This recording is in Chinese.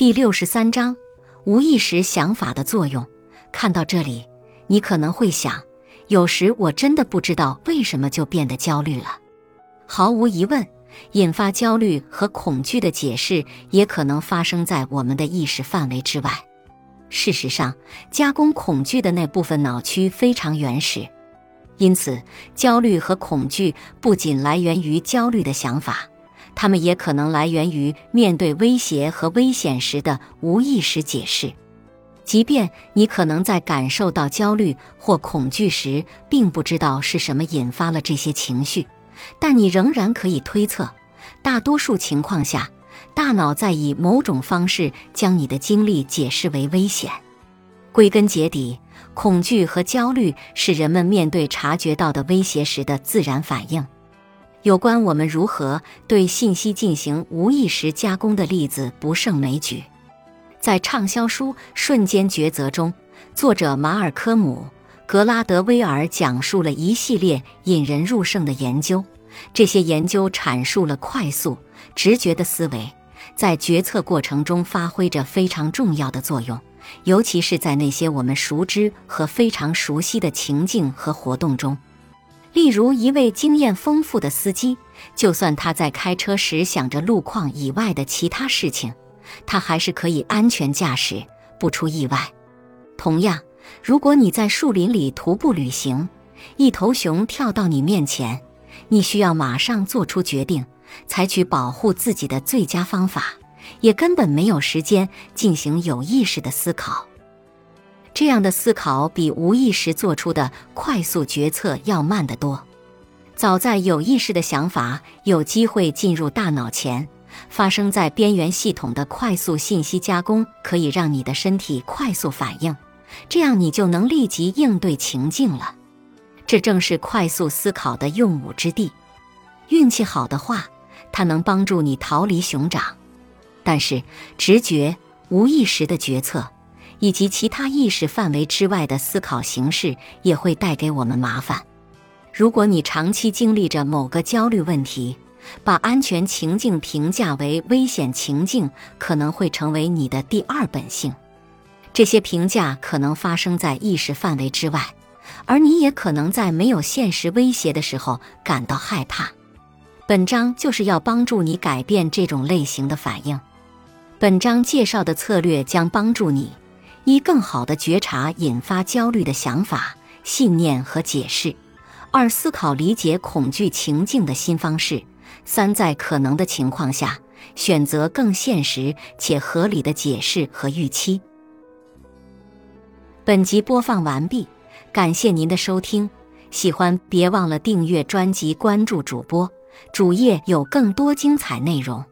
第六十三章，无意识想法的作用。看到这里，你可能会想，有时我真的不知道为什么就变得焦虑了。毫无疑问，引发焦虑和恐惧的解释也可能发生在我们的意识范围之外。事实上，加工恐惧的那部分脑区非常原始，因此焦虑和恐惧不仅来源于焦虑的想法，它们也可能来源于面对威胁和危险时的无意识解释。即便你可能在感受到焦虑或恐惧时，并不知道是什么引发了这些情绪，但你仍然可以推测，大多数情况下。大脑在以某种方式将你的经历解释为危险。归根结底，恐惧和焦虑是人们面对察觉到的威胁时的自然反应。有关我们如何对信息进行无意识加工的例子不胜枚举。在畅销书《瞬间抉择》中，作者马尔科姆·格拉德威尔讲述了一系列引人入胜的研究。这些研究阐述了快速、直觉的思维。在决策过程中发挥着非常重要的作用，尤其是在那些我们熟知和非常熟悉的情境和活动中。例如，一位经验丰富的司机，就算他在开车时想着路况以外的其他事情，他还是可以安全驾驶，不出意外。同样，如果你在树林里徒步旅行，一头熊跳到你面前，你需要马上做出决定。采取保护自己的最佳方法，也根本没有时间进行有意识的思考。这样的思考比无意识做出的快速决策要慢得多。早在有意识的想法有机会进入大脑前，发生在边缘系统的快速信息加工可以让你的身体快速反应，这样你就能立即应对情境了。这正是快速思考的用武之地。运气好的话。它能帮助你逃离熊掌，但是直觉、无意识的决策以及其他意识范围之外的思考形式也会带给我们麻烦。如果你长期经历着某个焦虑问题，把安全情境评价为危险情境，可能会成为你的第二本性。这些评价可能发生在意识范围之外，而你也可能在没有现实威胁的时候感到害怕。本章就是要帮助你改变这种类型的反应。本章介绍的策略将帮助你：一、更好地觉察引发焦虑的想法、信念和解释；二、思考理解恐惧情境的新方式；三、在可能的情况下，选择更现实且合理的解释和预期。本集播放完毕，感谢您的收听。喜欢别忘了订阅专辑、关注主播。主页有更多精彩内容。